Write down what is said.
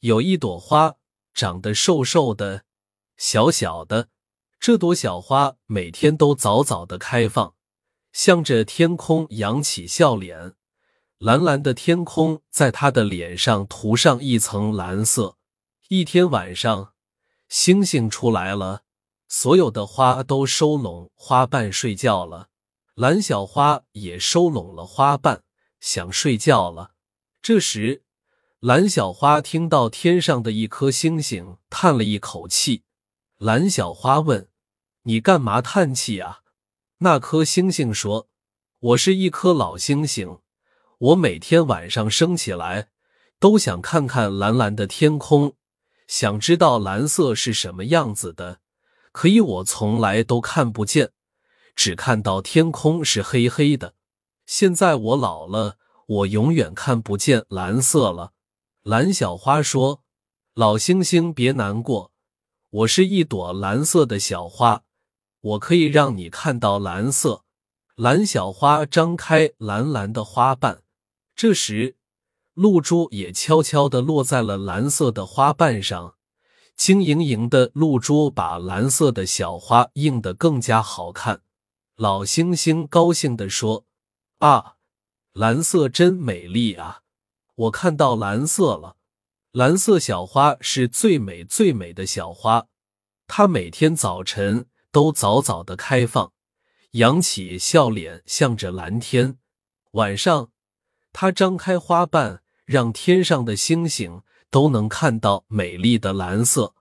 有一朵花，长得瘦瘦的、小小的。这朵小花每天都早早的开放，向着天空扬起笑脸。蓝蓝的天空在它的脸上涂上一层蓝色。一天晚上，星星出来了，所有的花都收拢花瓣睡觉了。蓝小花也收拢了花瓣，想睡觉了。这时，蓝小花听到天上的一颗星星叹了一口气。蓝小花问：“你干嘛叹气啊？”那颗星星说：“我是一颗老星星。”我每天晚上升起来，都想看看蓝蓝的天空，想知道蓝色是什么样子的。可以我从来都看不见，只看到天空是黑黑的。现在我老了，我永远看不见蓝色了。蓝小花说：“老星星，别难过，我是一朵蓝色的小花，我可以让你看到蓝色。”蓝小花张开蓝蓝的花瓣。这时，露珠也悄悄地落在了蓝色的花瓣上，晶莹莹的露珠把蓝色的小花映得更加好看。老星星高兴地说：“啊，蓝色真美丽啊！我看到蓝色了。蓝色小花是最美最美的小花，它每天早晨都早早的开放，扬起笑脸向着蓝天。晚上。”它张开花瓣，让天上的星星都能看到美丽的蓝色。